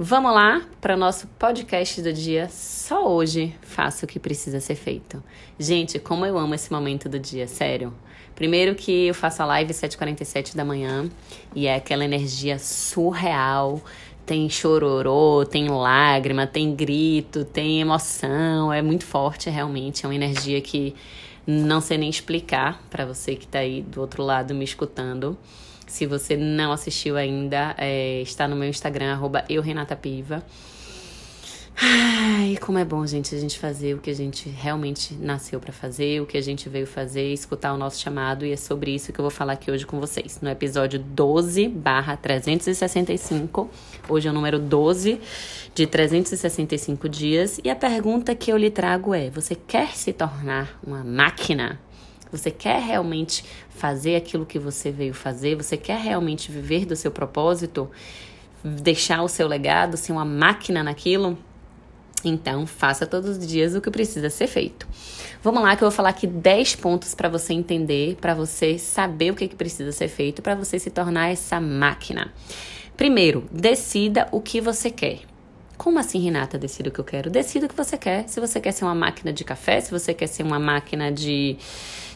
Vamos lá para o nosso podcast do dia. Só hoje faço o que precisa ser feito. Gente, como eu amo esse momento do dia, sério. Primeiro que eu faço a live 7h47 da manhã e é aquela energia surreal. Tem chororô, tem lágrima, tem grito, tem emoção. É muito forte, realmente. É uma energia que não sei nem explicar para você que está aí do outro lado me escutando. Se você não assistiu ainda, é, está no meu Instagram, arroba eurenatapiva. Ai, como é bom, gente, a gente fazer o que a gente realmente nasceu para fazer, o que a gente veio fazer, escutar o nosso chamado, e é sobre isso que eu vou falar aqui hoje com vocês, no episódio 12 barra 365. Hoje é o número 12 de 365 dias, e a pergunta que eu lhe trago é: você quer se tornar uma máquina você quer realmente fazer aquilo que você veio fazer? Você quer realmente viver do seu propósito? Deixar o seu legado, ser uma máquina naquilo? Então, faça todos os dias o que precisa ser feito. Vamos lá que eu vou falar aqui 10 pontos para você entender, para você saber o que, que precisa ser feito, para você se tornar essa máquina. Primeiro, decida o que você quer. Como assim, Renata, decida o que eu quero? Decida o que você quer. Se você quer ser uma máquina de café, se você quer ser uma máquina de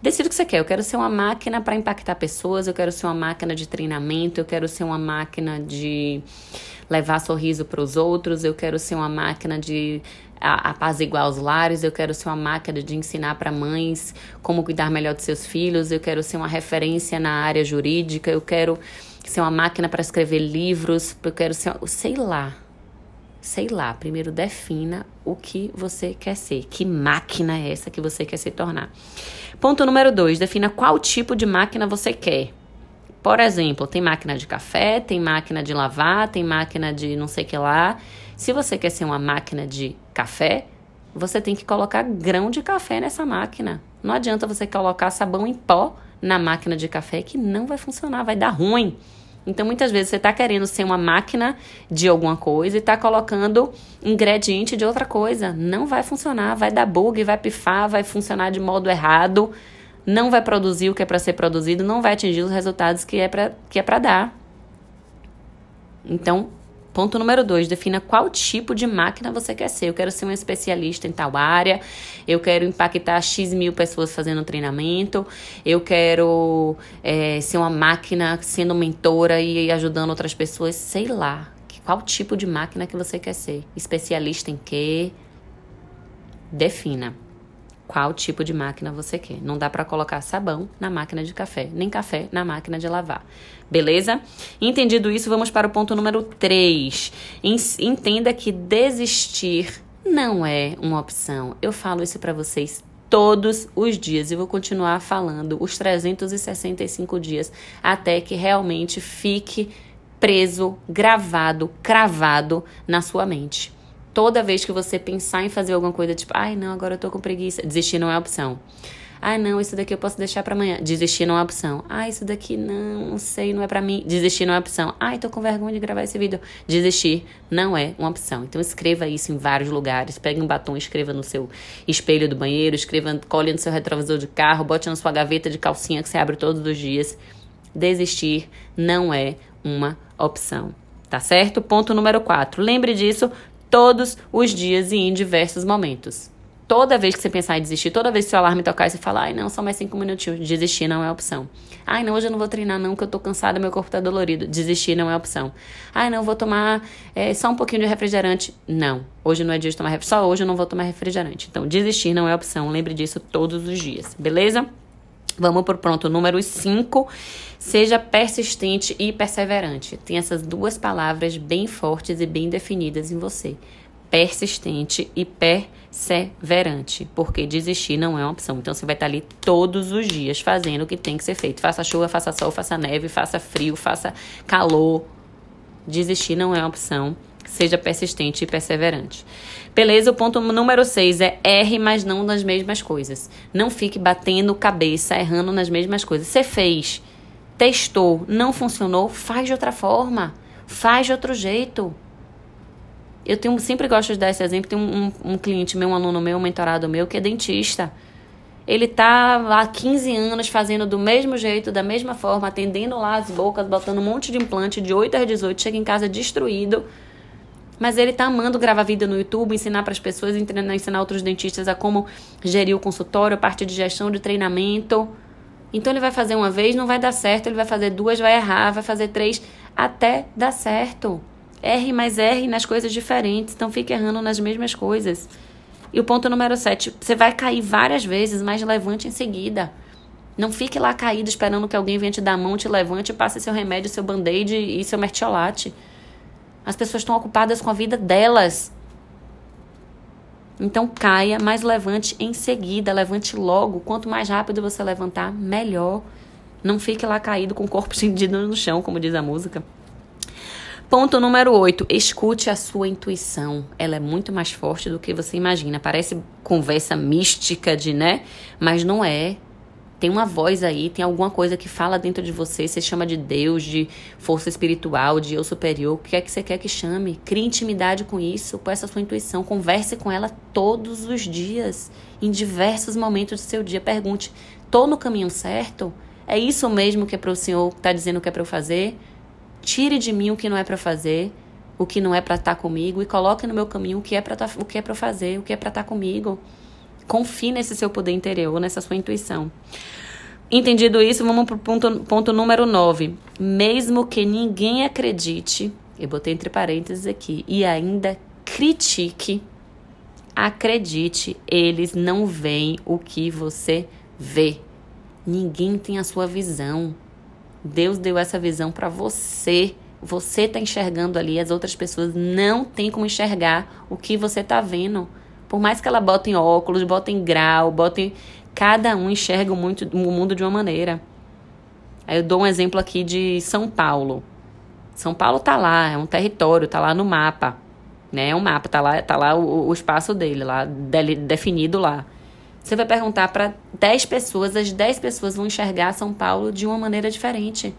Decida o que você quer. Eu quero ser uma máquina para impactar pessoas, eu quero ser uma máquina de treinamento, eu quero ser uma máquina de levar sorriso para os outros, eu quero ser uma máquina de apaziguar os lares, eu quero ser uma máquina de ensinar para mães como cuidar melhor de seus filhos, eu quero ser uma referência na área jurídica, eu quero ser uma máquina para escrever livros, eu quero ser, sei lá, sei lá, primeiro defina o que você quer ser, que máquina é essa que você quer se tornar. Ponto número dois, defina qual tipo de máquina você quer. Por exemplo, tem máquina de café, tem máquina de lavar, tem máquina de não sei que lá. Se você quer ser uma máquina de café, você tem que colocar grão de café nessa máquina. Não adianta você colocar sabão em pó na máquina de café que não vai funcionar, vai dar ruim. Então, muitas vezes você está querendo ser uma máquina de alguma coisa e está colocando ingrediente de outra coisa. Não vai funcionar, vai dar bug, vai pifar, vai funcionar de modo errado, não vai produzir o que é para ser produzido, não vai atingir os resultados que é para é dar. Então, Ponto número dois, defina qual tipo de máquina você quer ser. Eu quero ser um especialista em tal área, eu quero impactar X mil pessoas fazendo treinamento, eu quero é, ser uma máquina sendo mentora e ajudando outras pessoas, sei lá. Qual tipo de máquina que você quer ser? Especialista em quê? Defina qual tipo de máquina você quer. Não dá para colocar sabão na máquina de café, nem café na máquina de lavar. Beleza? Entendido isso, vamos para o ponto número 3. Entenda que desistir não é uma opção. Eu falo isso para vocês todos os dias e vou continuar falando os 365 dias até que realmente fique preso, gravado, cravado na sua mente toda vez que você pensar em fazer alguma coisa, tipo, ai não, agora eu tô com preguiça, desistir não é opção. Ah, não, isso daqui eu posso deixar para amanhã. Desistir não é opção. Ah, isso daqui não, não sei, não é para mim. Desistir não é opção. Ai, tô com vergonha de gravar esse vídeo. Desistir não é uma opção. Então escreva isso em vários lugares. Pegue um batom, escreva no seu espelho do banheiro, escreva, colhe no seu retrovisor de carro, bote na sua gaveta de calcinha que você abre todos os dias. Desistir não é uma opção. Tá certo? Ponto número 4. Lembre disso todos os dias e em diversos momentos. Toda vez que você pensar em desistir, toda vez que seu alarme tocar você falar, ai não, só mais cinco minutinhos, desistir não é opção. Ai não, hoje eu não vou treinar não, que eu tô cansada, meu corpo tá dolorido. Desistir não é opção. Ai não, vou tomar é, só um pouquinho de refrigerante. Não, hoje não é dia de tomar refrigerante, só hoje eu não vou tomar refrigerante. Então, desistir não é opção, lembre disso todos os dias, beleza? Vamos pro pronto número 5. Seja persistente e perseverante. Tem essas duas palavras bem fortes e bem definidas em você. Persistente e perseverante, porque desistir não é uma opção. Então você vai estar ali todos os dias fazendo o que tem que ser feito. Faça chuva, faça sol, faça neve, faça frio, faça calor. Desistir não é uma opção. Seja persistente e perseverante. Beleza, o ponto número 6 é erre, mas não nas mesmas coisas. Não fique batendo cabeça, errando nas mesmas coisas. Você fez, testou, não funcionou, faz de outra forma. Faz de outro jeito. Eu tenho, sempre gosto de dar esse exemplo. Tem um, um, um cliente meu, um aluno meu, um mentorado meu, que é dentista. Ele tá há 15 anos fazendo do mesmo jeito, da mesma forma, atendendo lá as bocas, botando um monte de implante de 8 a 18, chega em casa destruído Mas ele tá amando gravar vídeo no YouTube, ensinar para as pessoas, ensinar outros dentistas a como gerir o consultório, a parte de gestão de treinamento. Então ele vai fazer uma vez, não vai dar certo, ele vai fazer duas, vai errar, vai fazer três, até dar certo. R mais R nas coisas diferentes, então fique errando nas mesmas coisas. E o ponto número sete, você vai cair várias vezes, mas levante em seguida. Não fique lá caído esperando que alguém venha te dar a mão, te levante, passe seu remédio, seu band-aid e seu mertiolate. As pessoas estão ocupadas com a vida delas. Então caia, mas levante em seguida, levante logo. Quanto mais rápido você levantar, melhor. Não fique lá caído com o corpo estendido no chão, como diz a música. Ponto número 8. Escute a sua intuição. Ela é muito mais forte do que você imagina. Parece conversa mística de, né? Mas não é. Tem uma voz aí, tem alguma coisa que fala dentro de você, você chama de Deus, de força espiritual, de eu superior, o que é que você quer que chame? Crie intimidade com isso, com essa sua intuição, converse com ela todos os dias, em diversos momentos do seu dia. Pergunte: tô no caminho certo? É isso mesmo que é para o Senhor está dizendo que é para eu fazer? Tire de mim o que não é para fazer, o que não é para estar tá comigo e coloque no meu caminho o que é para tá, o que é para fazer, o que é para estar tá comigo. Confie nesse seu poder interior, nessa sua intuição. Entendido isso, vamos para o ponto, ponto número 9. Mesmo que ninguém acredite, eu botei entre parênteses aqui, e ainda critique, acredite, eles não veem o que você vê. Ninguém tem a sua visão. Deus deu essa visão para você. Você está enxergando ali, as outras pessoas não têm como enxergar o que você está vendo. Por mais que ela bote em óculos, bote em grau, bote. Cada um enxerga muito, o mundo de uma maneira. Aí eu dou um exemplo aqui de São Paulo. São Paulo tá lá, é um território, tá lá no mapa. Né? É um mapa, tá lá, tá lá o, o espaço dele, lá, definido lá. Você vai perguntar para 10 pessoas, as 10 pessoas vão enxergar São Paulo de uma maneira diferente.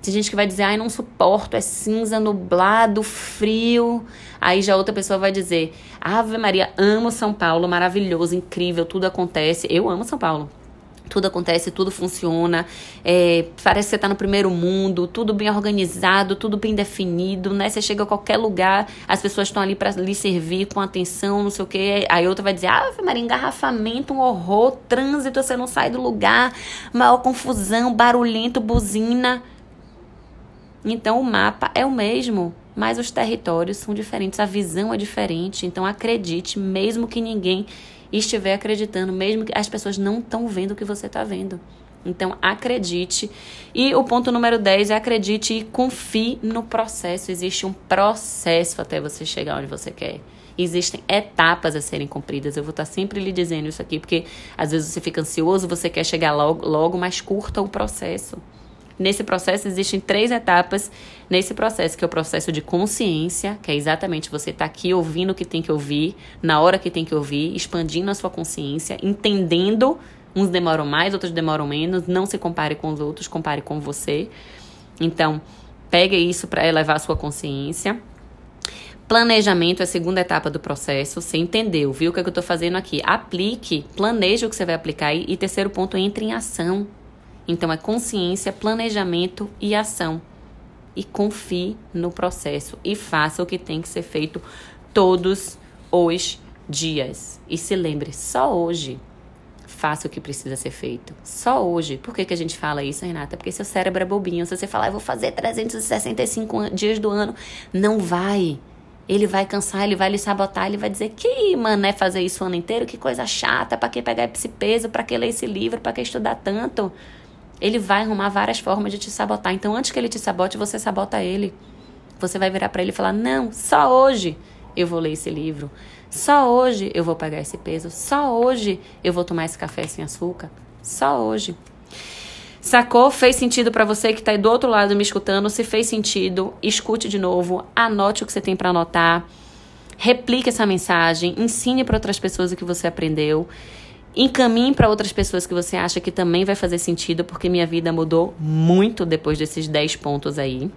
Tem gente que vai dizer, ai, não suporto, é cinza, nublado, frio. Aí já outra pessoa vai dizer, Ave Maria, amo São Paulo, maravilhoso, incrível, tudo acontece. Eu amo São Paulo. Tudo acontece, tudo funciona. É, parece que você está no primeiro mundo, tudo bem organizado, tudo bem definido, né? Você chega a qualquer lugar, as pessoas estão ali para lhe servir com atenção, não sei o quê. Aí outra vai dizer, Ave Maria, engarrafamento, um horror, trânsito, você não sai do lugar, maior confusão, barulhento, buzina. Então o mapa é o mesmo, mas os territórios são diferentes, a visão é diferente. Então acredite, mesmo que ninguém estiver acreditando, mesmo que as pessoas não estão vendo o que você está vendo. Então acredite. E o ponto número 10 é acredite e confie no processo. Existe um processo até você chegar onde você quer. Existem etapas a serem cumpridas. Eu vou estar sempre lhe dizendo isso aqui, porque às vezes você fica ansioso, você quer chegar logo, logo mas curta o processo. Nesse processo existem três etapas nesse processo, que é o processo de consciência, que é exatamente você estar tá aqui ouvindo o que tem que ouvir, na hora que tem que ouvir, expandindo a sua consciência, entendendo, uns demoram mais, outros demoram menos, não se compare com os outros, compare com você. Então, pegue isso para elevar a sua consciência. Planejamento é a segunda etapa do processo. Você entendeu, viu o que, é que eu estou fazendo aqui? Aplique, planeje o que você vai aplicar. E, e terceiro ponto, entre em ação. Então, é consciência, planejamento e ação. E confie no processo e faça o que tem que ser feito todos os dias. E se lembre, só hoje faça o que precisa ser feito. Só hoje. Por que, que a gente fala isso, Renata? Porque seu cérebro é bobinho. Se você falar, eu vou fazer 365 dias do ano, não vai. Ele vai cansar, ele vai lhe sabotar, ele vai dizer que mané fazer isso o ano inteiro, que coisa chata, para que pegar esse peso, para que ler esse livro, para que estudar tanto ele vai arrumar várias formas de te sabotar. Então, antes que ele te sabote, você sabota ele. Você vai virar para ele e falar: Não, só hoje eu vou ler esse livro. Só hoje eu vou pagar esse peso. Só hoje eu vou tomar esse café sem açúcar. Só hoje. Sacou? Fez sentido para você que está aí do outro lado me escutando? Se fez sentido, escute de novo, anote o que você tem para anotar, replique essa mensagem, ensine para outras pessoas o que você aprendeu. Encaminhe para outras pessoas que você acha que também vai fazer sentido, porque minha vida mudou muito depois desses 10 pontos aí.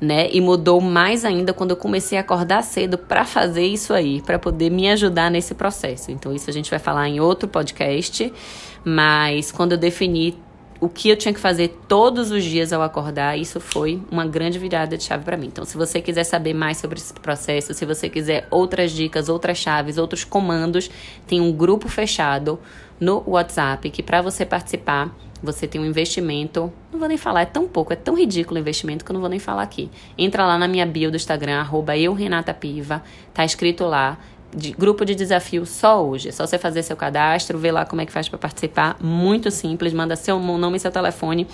Né? E mudou mais ainda quando eu comecei a acordar cedo para fazer isso aí, para poder me ajudar nesse processo. Então isso a gente vai falar em outro podcast, mas quando eu defini o que eu tinha que fazer todos os dias ao acordar, isso foi uma grande virada de chave para mim. Então, se você quiser saber mais sobre esse processo, se você quiser outras dicas, outras chaves, outros comandos, tem um grupo fechado no WhatsApp que para você participar, você tem um investimento, não vou nem falar, é tão pouco, é tão ridículo o investimento que eu não vou nem falar aqui. Entra lá na minha bio do Instagram, arroba eu, Renata Piva, tá escrito lá, de grupo de desafio só hoje. É só você fazer seu cadastro, ver lá como é que faz para participar. Muito simples, manda seu nome e seu telefone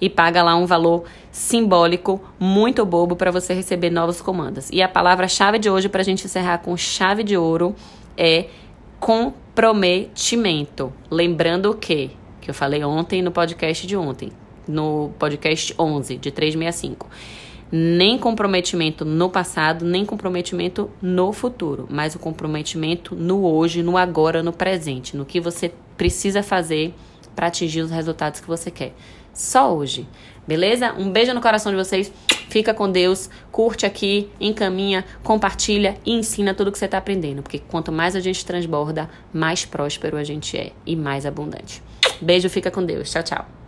e paga lá um valor simbólico muito bobo para você receber novos comandos. E a palavra-chave de hoje para a gente encerrar com chave de ouro é comprometimento. Lembrando que que eu falei ontem no podcast de ontem, no podcast 11 de 365 nem comprometimento no passado, nem comprometimento no futuro, mas o comprometimento no hoje, no agora, no presente, no que você precisa fazer para atingir os resultados que você quer. Só hoje. Beleza? Um beijo no coração de vocês. Fica com Deus, curte aqui, encaminha, compartilha e ensina tudo que você está aprendendo, porque quanto mais a gente transborda, mais próspero a gente é e mais abundante. Beijo, fica com Deus. Tchau, tchau.